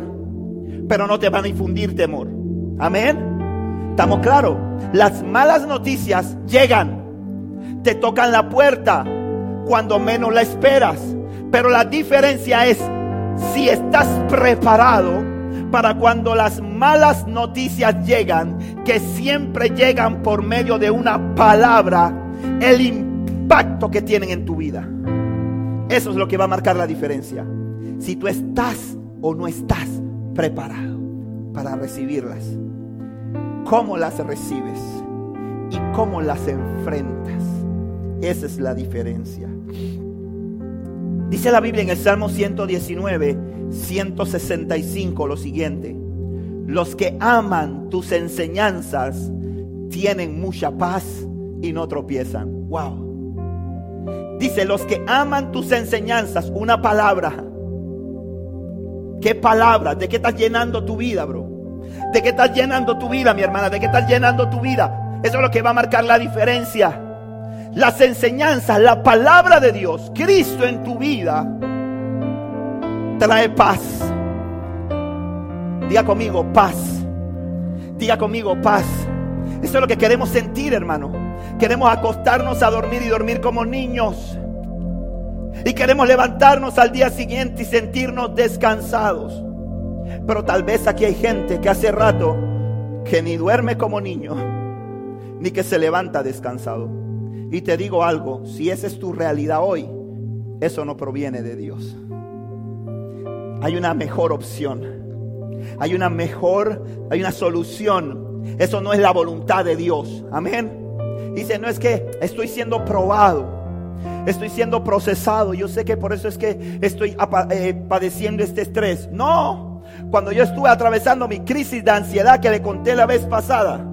pero no te van a infundir temor. Amén. ¿Estamos claros? Las malas noticias llegan, te tocan la puerta cuando menos la esperas. Pero la diferencia es si estás preparado para cuando las malas noticias llegan, que siempre llegan por medio de una palabra, el impacto que tienen en tu vida. Eso es lo que va a marcar la diferencia. Si tú estás o no estás preparado para recibirlas. ¿Cómo las recibes? ¿Y cómo las enfrentas? Esa es la diferencia. Dice la Biblia en el Salmo 119, 165 lo siguiente. Los que aman tus enseñanzas tienen mucha paz y no tropiezan. Wow. Dice, los que aman tus enseñanzas, una palabra. ¿Qué palabra? ¿De qué estás llenando tu vida, bro? ¿De qué estás llenando tu vida, mi hermana? ¿De qué estás llenando tu vida? Eso es lo que va a marcar la diferencia las enseñanzas, la palabra de Dios, Cristo en tu vida, trae paz. Diga conmigo, paz. Diga conmigo, paz. Eso es lo que queremos sentir, hermano. Queremos acostarnos a dormir y dormir como niños. Y queremos levantarnos al día siguiente y sentirnos descansados. Pero tal vez aquí hay gente que hace rato que ni duerme como niño, ni que se levanta descansado. Y te digo algo, si esa es tu realidad hoy, eso no proviene de Dios. Hay una mejor opción. Hay una mejor, hay una solución. Eso no es la voluntad de Dios. Amén. Dice, no es que estoy siendo probado. Estoy siendo procesado. Yo sé que por eso es que estoy eh, padeciendo este estrés. No. Cuando yo estuve atravesando mi crisis de ansiedad que le conté la vez pasada,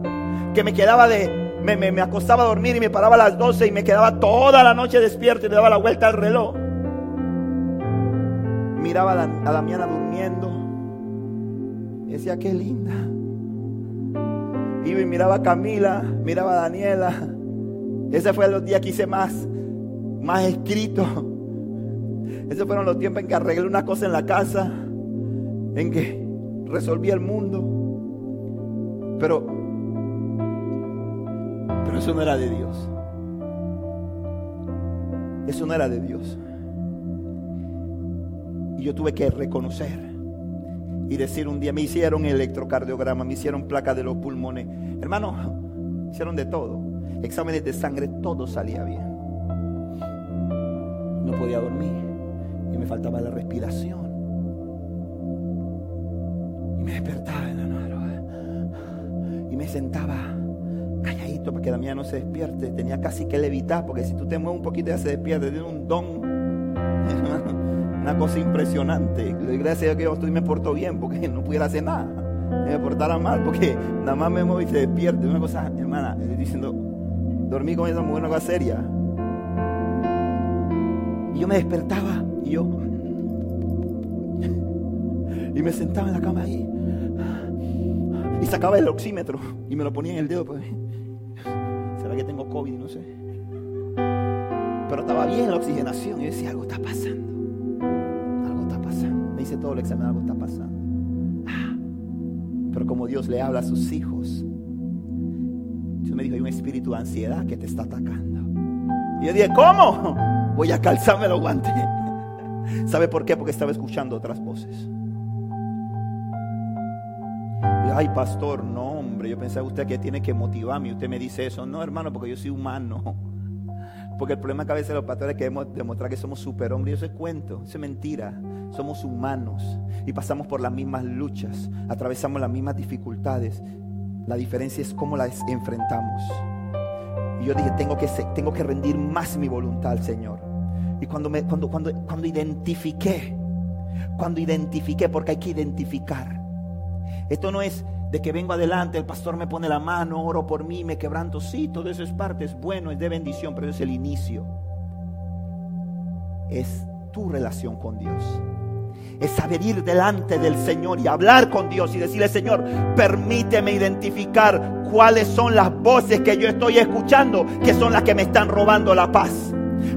que me quedaba de me, acostaba a dormir y me paraba a las 12 y me quedaba toda la noche despierto y le daba la vuelta al reloj. Miraba a, la, Damiana durmiendo. Decía, qué linda. Iba y miraba a Camila, miraba a Daniela. Ese fue los días que hice más, más escrito. Esos fueron los tiempos en que arreglé una cosa en la casa, en que resolví el mundo. Pero eso no era de Dios. Eso no era de Dios. Y yo tuve que reconocer y decir un día, me hicieron electrocardiograma, me hicieron placa de los pulmones. Hermano, hicieron de todo. Exámenes de sangre, todo salía bien. No podía dormir y me faltaba la respiración. Y me despertaba en la y me sentaba calladito para que mía no se despierte. Tenía casi que levitar, porque si tú te mueves un poquito ya se despierta. Tiene un don, una cosa impresionante. Gracias a Dios que yo me porto bien, porque no pudiera hacer nada. Me portara mal, porque nada más me muevo y se despierte. Una cosa, hermana, estoy diciendo, dormí con esa mujer, una cosa seria. Y yo me despertaba y yo. Y me sentaba en la cama ahí. Y sacaba el oxímetro y me lo ponía en el dedo. Pues que tengo COVID, no sé. Pero estaba bien la oxigenación. Y decía, algo está pasando. Algo está pasando. Me hice todo el examen, algo está pasando. Ah, pero como Dios le habla a sus hijos, Dios me dijo, hay un espíritu de ansiedad que te está atacando. Y yo dije, ¿cómo? Voy a calzarme los guantes. ¿Sabe por qué? Porque estaba escuchando otras voces. Ay, pastor, no, yo pensaba usted que tiene que motivarme. Y usted me dice eso. No, hermano, porque yo soy humano. Porque el problema que a veces los pastores queremos demostrar que somos superhombres. Eso es cuento, eso es mentira. Somos humanos y pasamos por las mismas luchas, atravesamos las mismas dificultades. La diferencia es cómo las enfrentamos. Y yo dije, tengo que, tengo que rendir más mi voluntad al Señor. Y cuando, me, cuando, cuando, cuando identifiqué, cuando identifiqué, porque hay que identificar. Esto no es de que vengo adelante, el pastor me pone la mano, oro por mí, me quebranto. Sí, todo eso es parte, es bueno, es de bendición, pero es el inicio. Es tu relación con Dios. Es saber ir delante del Señor y hablar con Dios y decirle, Señor, permíteme identificar cuáles son las voces que yo estoy escuchando, que son las que me están robando la paz.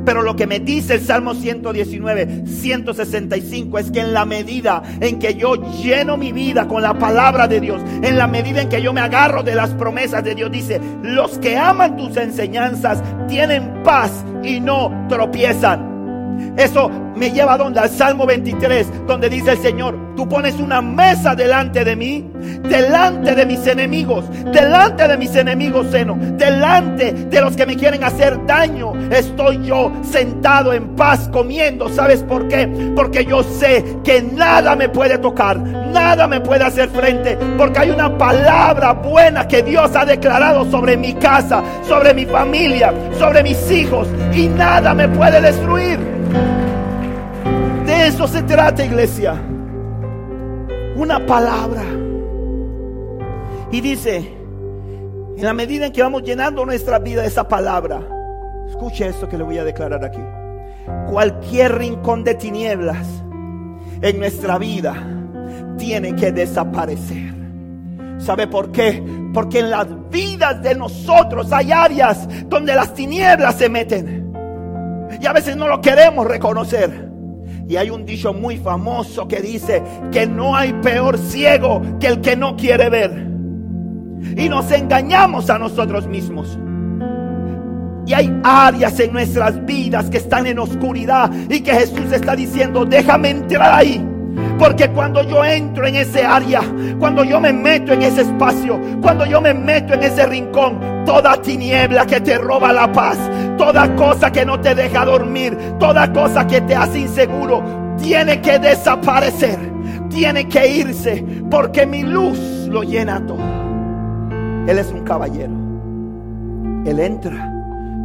Pero lo que me dice el Salmo 119, 165 es que en la medida en que yo lleno mi vida con la palabra de Dios, en la medida en que yo me agarro de las promesas de Dios, dice, los que aman tus enseñanzas tienen paz y no tropiezan. Eso me lleva a donde al Salmo 23, donde dice el Señor, tú pones una mesa delante de mí, delante de mis enemigos, delante de mis enemigos seno, delante de los que me quieren hacer daño. Estoy yo sentado en paz comiendo. ¿Sabes por qué? Porque yo sé que nada me puede tocar, nada me puede hacer frente, porque hay una palabra buena que Dios ha declarado sobre mi casa, sobre mi familia, sobre mis hijos, y nada me puede destruir. De eso se trata, iglesia. Una palabra. Y dice, en la medida en que vamos llenando nuestra vida de esa palabra, escuche esto que le voy a declarar aquí. Cualquier rincón de tinieblas en nuestra vida tiene que desaparecer. ¿Sabe por qué? Porque en las vidas de nosotros hay áreas donde las tinieblas se meten. Y a veces no lo queremos reconocer. Y hay un dicho muy famoso que dice que no hay peor ciego que el que no quiere ver. Y nos engañamos a nosotros mismos. Y hay áreas en nuestras vidas que están en oscuridad y que Jesús está diciendo, déjame entrar ahí porque cuando yo entro en ese área, cuando yo me meto en ese espacio, cuando yo me meto en ese rincón, toda tiniebla que te roba la paz, toda cosa que no te deja dormir, toda cosa que te hace inseguro, tiene que desaparecer, tiene que irse, porque mi luz lo llena todo. Él es un caballero. Él entra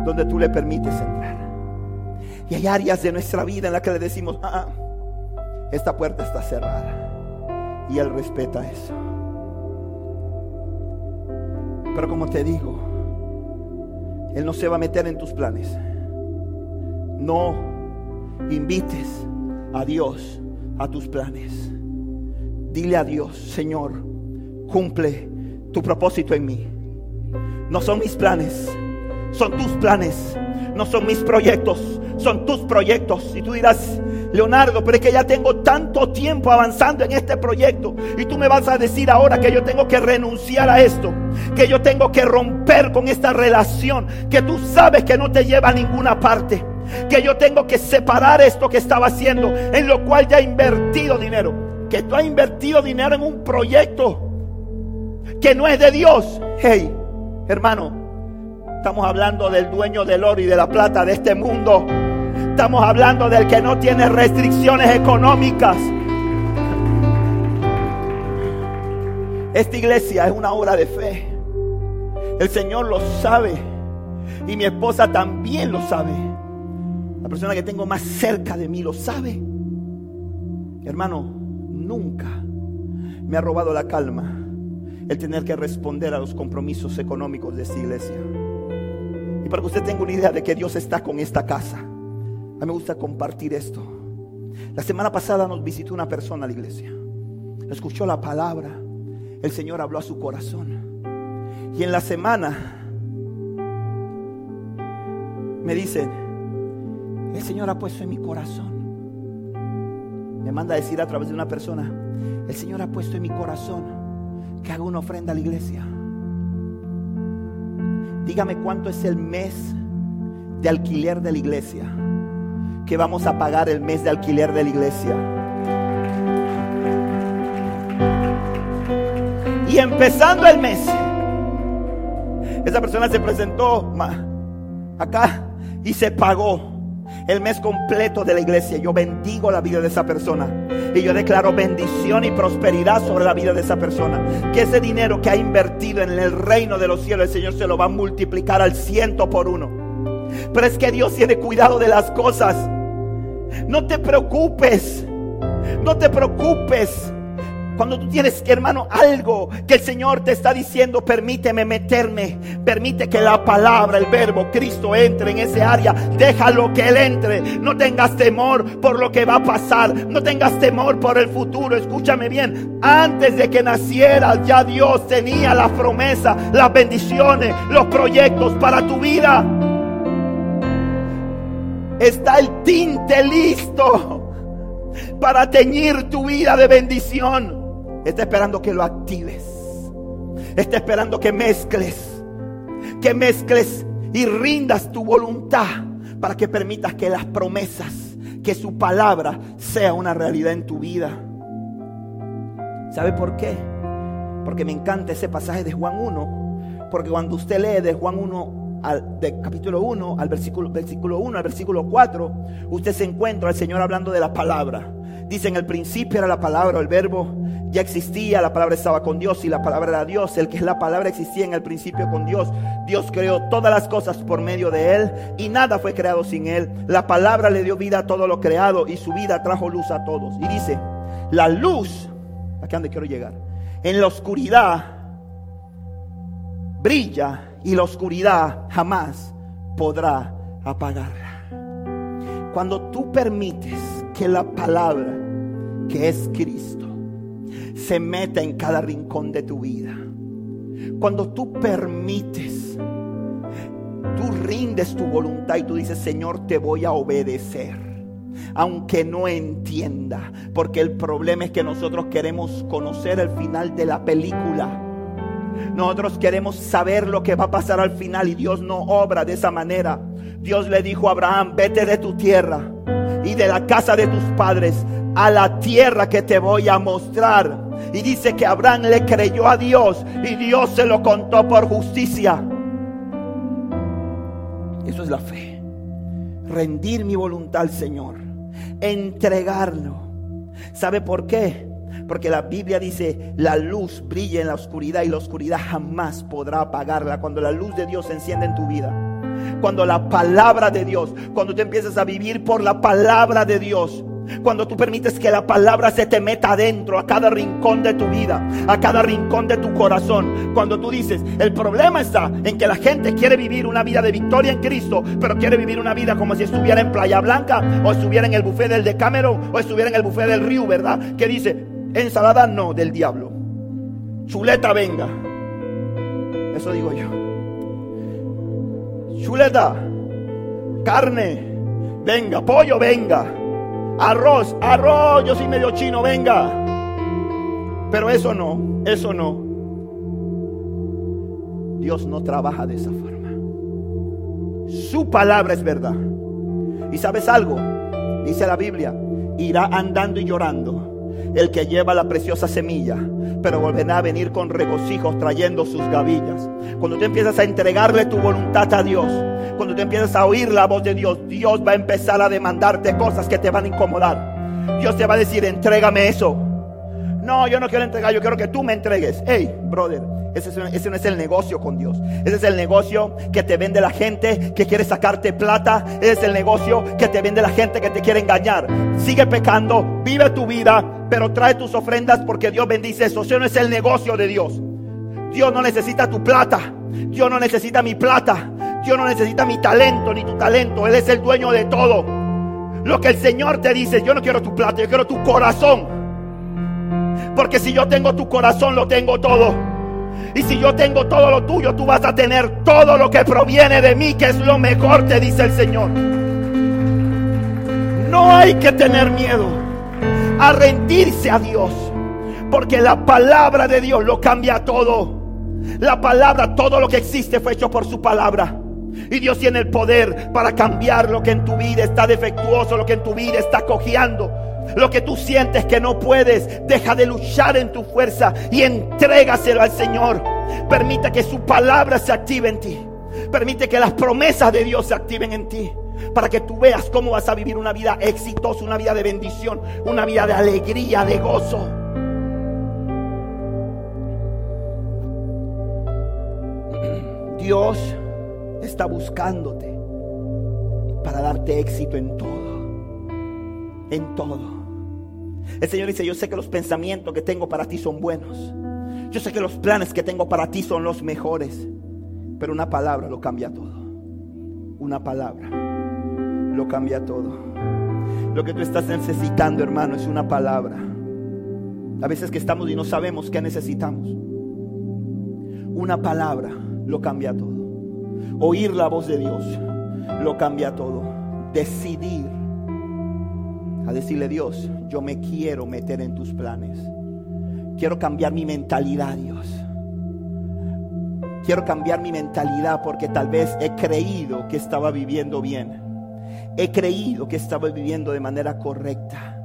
donde tú le permites entrar. Y hay áreas de nuestra vida en las que le decimos, ah, ah esta puerta está cerrada. Y Él respeta eso. Pero como te digo, Él no se va a meter en tus planes. No invites a Dios a tus planes. Dile a Dios, Señor, cumple tu propósito en mí. No son mis planes, son tus planes. No son mis proyectos, son tus proyectos. Y tú dirás, Leonardo, pero es que ya tengo tanto tiempo avanzando en este proyecto. Y tú me vas a decir ahora que yo tengo que renunciar a esto. Que yo tengo que romper con esta relación. Que tú sabes que no te lleva a ninguna parte. Que yo tengo que separar esto que estaba haciendo. En lo cual ya he invertido dinero. Que tú has invertido dinero en un proyecto. Que no es de Dios. Hey, hermano. Estamos hablando del dueño del oro y de la plata de este mundo. Estamos hablando del que no tiene restricciones económicas. Esta iglesia es una obra de fe. El Señor lo sabe. Y mi esposa también lo sabe. La persona que tengo más cerca de mí lo sabe. Hermano, nunca me ha robado la calma el tener que responder a los compromisos económicos de esta iglesia. Para que usted tenga una idea de que Dios está con esta casa. A mí me gusta compartir esto. La semana pasada nos visitó una persona a la iglesia. Escuchó la palabra. El Señor habló a su corazón. Y en la semana me dicen, el Señor ha puesto en mi corazón. Me manda a decir a través de una persona, el Señor ha puesto en mi corazón que haga una ofrenda a la iglesia. Dígame cuánto es el mes de alquiler de la iglesia que vamos a pagar el mes de alquiler de la iglesia. Y empezando el mes, esa persona se presentó acá y se pagó el mes completo de la iglesia. Yo bendigo la vida de esa persona. Y yo declaro bendición y prosperidad sobre la vida de esa persona. Que ese dinero que ha invertido en el reino de los cielos, el Señor se lo va a multiplicar al ciento por uno. Pero es que Dios tiene cuidado de las cosas. No te preocupes. No te preocupes cuando tú tienes, hermano, algo que el Señor te está diciendo, permíteme meterme, permite que la palabra, el verbo, Cristo entre en ese área, déjalo que Él entre. No tengas temor por lo que va a pasar, no tengas temor por el futuro. Escúchame bien, antes de que nacieras ya Dios tenía la promesa, las bendiciones, los proyectos para tu vida. Está el tinte listo para teñir tu vida de bendición. Está esperando que lo actives. Está esperando que mezcles. Que mezcles y rindas tu voluntad para que permitas que las promesas, que su palabra sea una realidad en tu vida. ¿Sabe por qué? Porque me encanta ese pasaje de Juan 1. Porque cuando usted lee de Juan 1 al de capítulo 1 al versículo, versículo 1 al versículo 4, usted se encuentra al Señor hablando de la palabra. Dice en el principio era la palabra, el verbo ya existía, la palabra estaba con Dios y la palabra era Dios. El que es la palabra existía en el principio con Dios. Dios creó todas las cosas por medio de Él y nada fue creado sin Él. La palabra le dio vida a todo lo creado y su vida trajo luz a todos. Y dice, la luz, acá donde quiero llegar, en la oscuridad brilla y la oscuridad jamás podrá apagarla. Cuando tú permites que la palabra, que es Cristo, se meta en cada rincón de tu vida. Cuando tú permites, tú rindes tu voluntad y tú dices, Señor, te voy a obedecer. Aunque no entienda, porque el problema es que nosotros queremos conocer el final de la película. Nosotros queremos saber lo que va a pasar al final y Dios no obra de esa manera. Dios le dijo a Abraham, vete de tu tierra y de la casa de tus padres a la tierra que te voy a mostrar. Y dice que Abraham le creyó a Dios y Dios se lo contó por justicia. Eso es la fe. Rendir mi voluntad al Señor. Entregarlo. ¿Sabe por qué? Porque la Biblia dice, la luz brilla en la oscuridad y la oscuridad jamás podrá apagarla cuando la luz de Dios se enciende en tu vida. Cuando la palabra de Dios, cuando tú empiezas a vivir por la palabra de Dios, cuando tú permites que la palabra se te meta adentro, a cada rincón de tu vida, a cada rincón de tu corazón. Cuando tú dices, el problema está en que la gente quiere vivir una vida de victoria en Cristo, pero quiere vivir una vida como si estuviera en Playa Blanca, o estuviera en el buffet del Decameron, o estuviera en el buffet del Río, ¿verdad? Que dice, ensalada no, del diablo. Chuleta venga. Eso digo yo. Chuleta, carne, venga, pollo, venga. Arroz, arroz, yo soy medio chino, venga. Pero eso no, eso no. Dios no trabaja de esa forma. Su palabra es verdad. ¿Y sabes algo? Dice la Biblia, irá andando y llorando el que lleva la preciosa semilla, pero volverá a venir con regocijos trayendo sus gavillas. Cuando tú empiezas a entregarle tu voluntad a Dios, cuando tú empiezas a oír la voz de Dios, Dios va a empezar a demandarte cosas que te van a incomodar. Dios te va a decir, entrégame eso. No, yo no quiero entregar, yo quiero que tú me entregues. Hey, brother, ese, no es el negocio con Dios. Ese es el negocio que te vende la gente que quiere sacarte plata. Ese es el negocio que te vende la gente que te quiere engañar. Sigue pecando, vive tu vida, pero trae tus ofrendas porque Dios bendice eso. Eso no es el negocio de Dios. Dios no necesita tu plata. Dios no necesita mi plata. Dios no necesita mi talento ni tu talento. Él es el dueño de todo. Lo que el Señor te dice, yo no quiero tu plata, yo quiero tu corazón. Porque si yo tengo tu corazón, lo tengo todo. Y si yo tengo todo lo tuyo, tú vas a tener todo lo que proviene de mí, que es lo mejor, te dice el Señor. No hay que tener miedo a rendirse a Dios, porque la palabra de Dios lo cambia todo. La palabra, todo lo que existe fue hecho por su palabra. Y Dios tiene el poder para cambiar lo que en tu vida está defectuoso, lo que en tu vida está cojeando. Lo que tú sientes que no puedes, deja de luchar en tu fuerza y entrégaselo al Señor. Permita que su palabra se active en ti. Permite que las promesas de Dios se activen en ti. Para que tú veas cómo vas a vivir una vida exitosa, una vida de bendición, una vida de alegría, de gozo. Dios está buscándote para darte éxito en todo. En todo. El Señor dice, yo sé que los pensamientos que tengo para ti son buenos. Yo sé que los planes que tengo para ti son los mejores. Pero una palabra lo cambia todo. Una palabra lo cambia todo. Lo que tú estás necesitando, hermano, es una palabra. A veces que estamos y no sabemos qué necesitamos. Una palabra lo cambia todo. Oír la voz de Dios lo cambia todo. Decidir a decirle Dios, yo me quiero meter en tus planes. Quiero cambiar mi mentalidad, Dios. Quiero cambiar mi mentalidad porque tal vez he creído que estaba viviendo bien. He creído que estaba viviendo de manera correcta.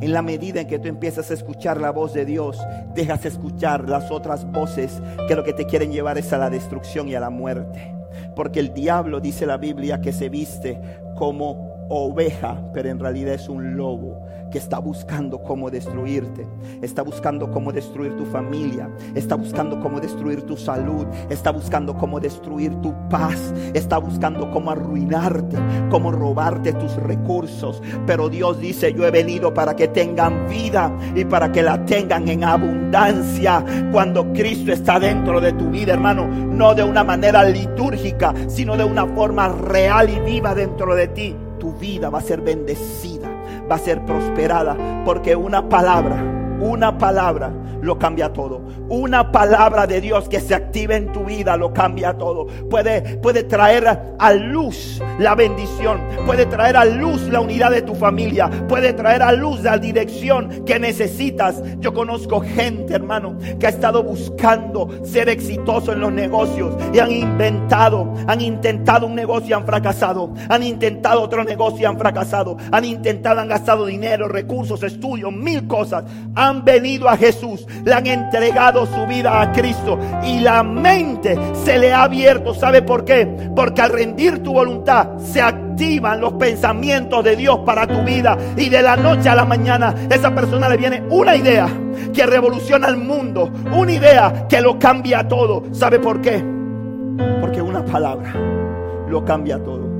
En la medida en que tú empiezas a escuchar la voz de Dios, dejas escuchar las otras voces que lo que te quieren llevar es a la destrucción y a la muerte. Porque el diablo, dice la Biblia, que se viste como oveja, pero en realidad es un lobo que está buscando cómo destruirte, está buscando cómo destruir tu familia, está buscando cómo destruir tu salud, está buscando cómo destruir tu paz, está buscando cómo arruinarte, cómo robarte tus recursos. Pero Dios dice, yo he venido para que tengan vida y para que la tengan en abundancia. Cuando Cristo está dentro de tu vida, hermano, no de una manera litúrgica, sino de una forma real y viva dentro de ti vida va a ser bendecida, va a ser prosperada, porque una palabra, una palabra lo cambia todo. Una palabra de Dios que se active en tu vida lo cambia todo. Puede, puede traer a luz la bendición. Puede traer a luz la unidad de tu familia. Puede traer a luz la dirección que necesitas. Yo conozco gente, hermano, que ha estado buscando ser exitoso en los negocios y han inventado, han intentado un negocio y han fracasado. Han intentado otro negocio y han fracasado. Han intentado, han gastado dinero, recursos, estudios, mil cosas. Han venido a Jesús le han su vida a Cristo y la mente se le ha abierto. ¿Sabe por qué? Porque al rendir tu voluntad se activan los pensamientos de Dios para tu vida y de la noche a la mañana esa persona le viene una idea que revoluciona el mundo, una idea que lo cambia todo. ¿Sabe por qué? Porque una palabra lo cambia todo.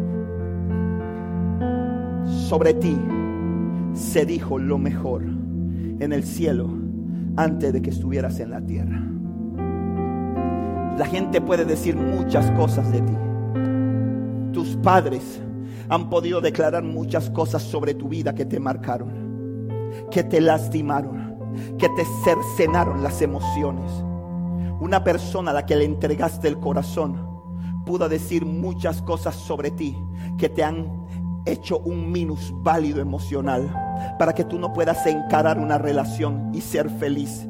Sobre ti se dijo lo mejor en el cielo antes de que estuvieras en la tierra. La gente puede decir muchas cosas de ti. Tus padres han podido declarar muchas cosas sobre tu vida que te marcaron, que te lastimaron, que te cercenaron las emociones. Una persona a la que le entregaste el corazón pudo decir muchas cosas sobre ti que te han hecho un minus válido emocional para que tú no puedas encarar una relación y ser feliz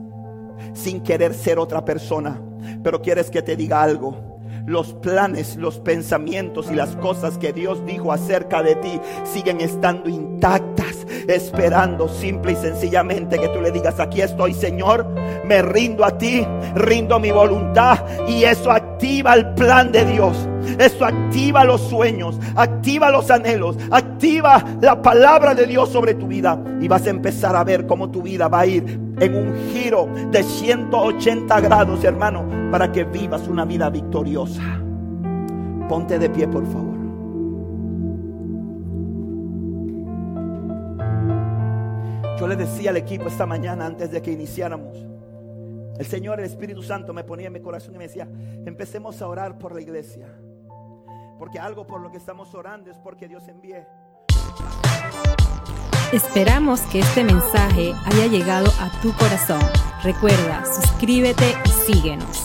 sin querer ser otra persona. Pero quieres que te diga algo los planes, los pensamientos y las cosas que Dios dijo acerca de ti siguen estando intactas, esperando simple y sencillamente que tú le digas, aquí estoy Señor, me rindo a ti, rindo mi voluntad y eso activa el plan de Dios. Eso activa los sueños, activa los anhelos, activa la palabra de Dios sobre tu vida y vas a empezar a ver cómo tu vida va a ir en un giro de 180 grados, hermano, para que vivas una vida victoriosa. Ponte de pie, por favor. Yo le decía al equipo esta mañana antes de que iniciáramos. El Señor, el Espíritu Santo me ponía en mi corazón y me decía, empecemos a orar por la iglesia. Porque algo por lo que estamos orando es porque Dios envíe. Esperamos que este mensaje haya llegado a tu corazón. Recuerda, suscríbete y síguenos.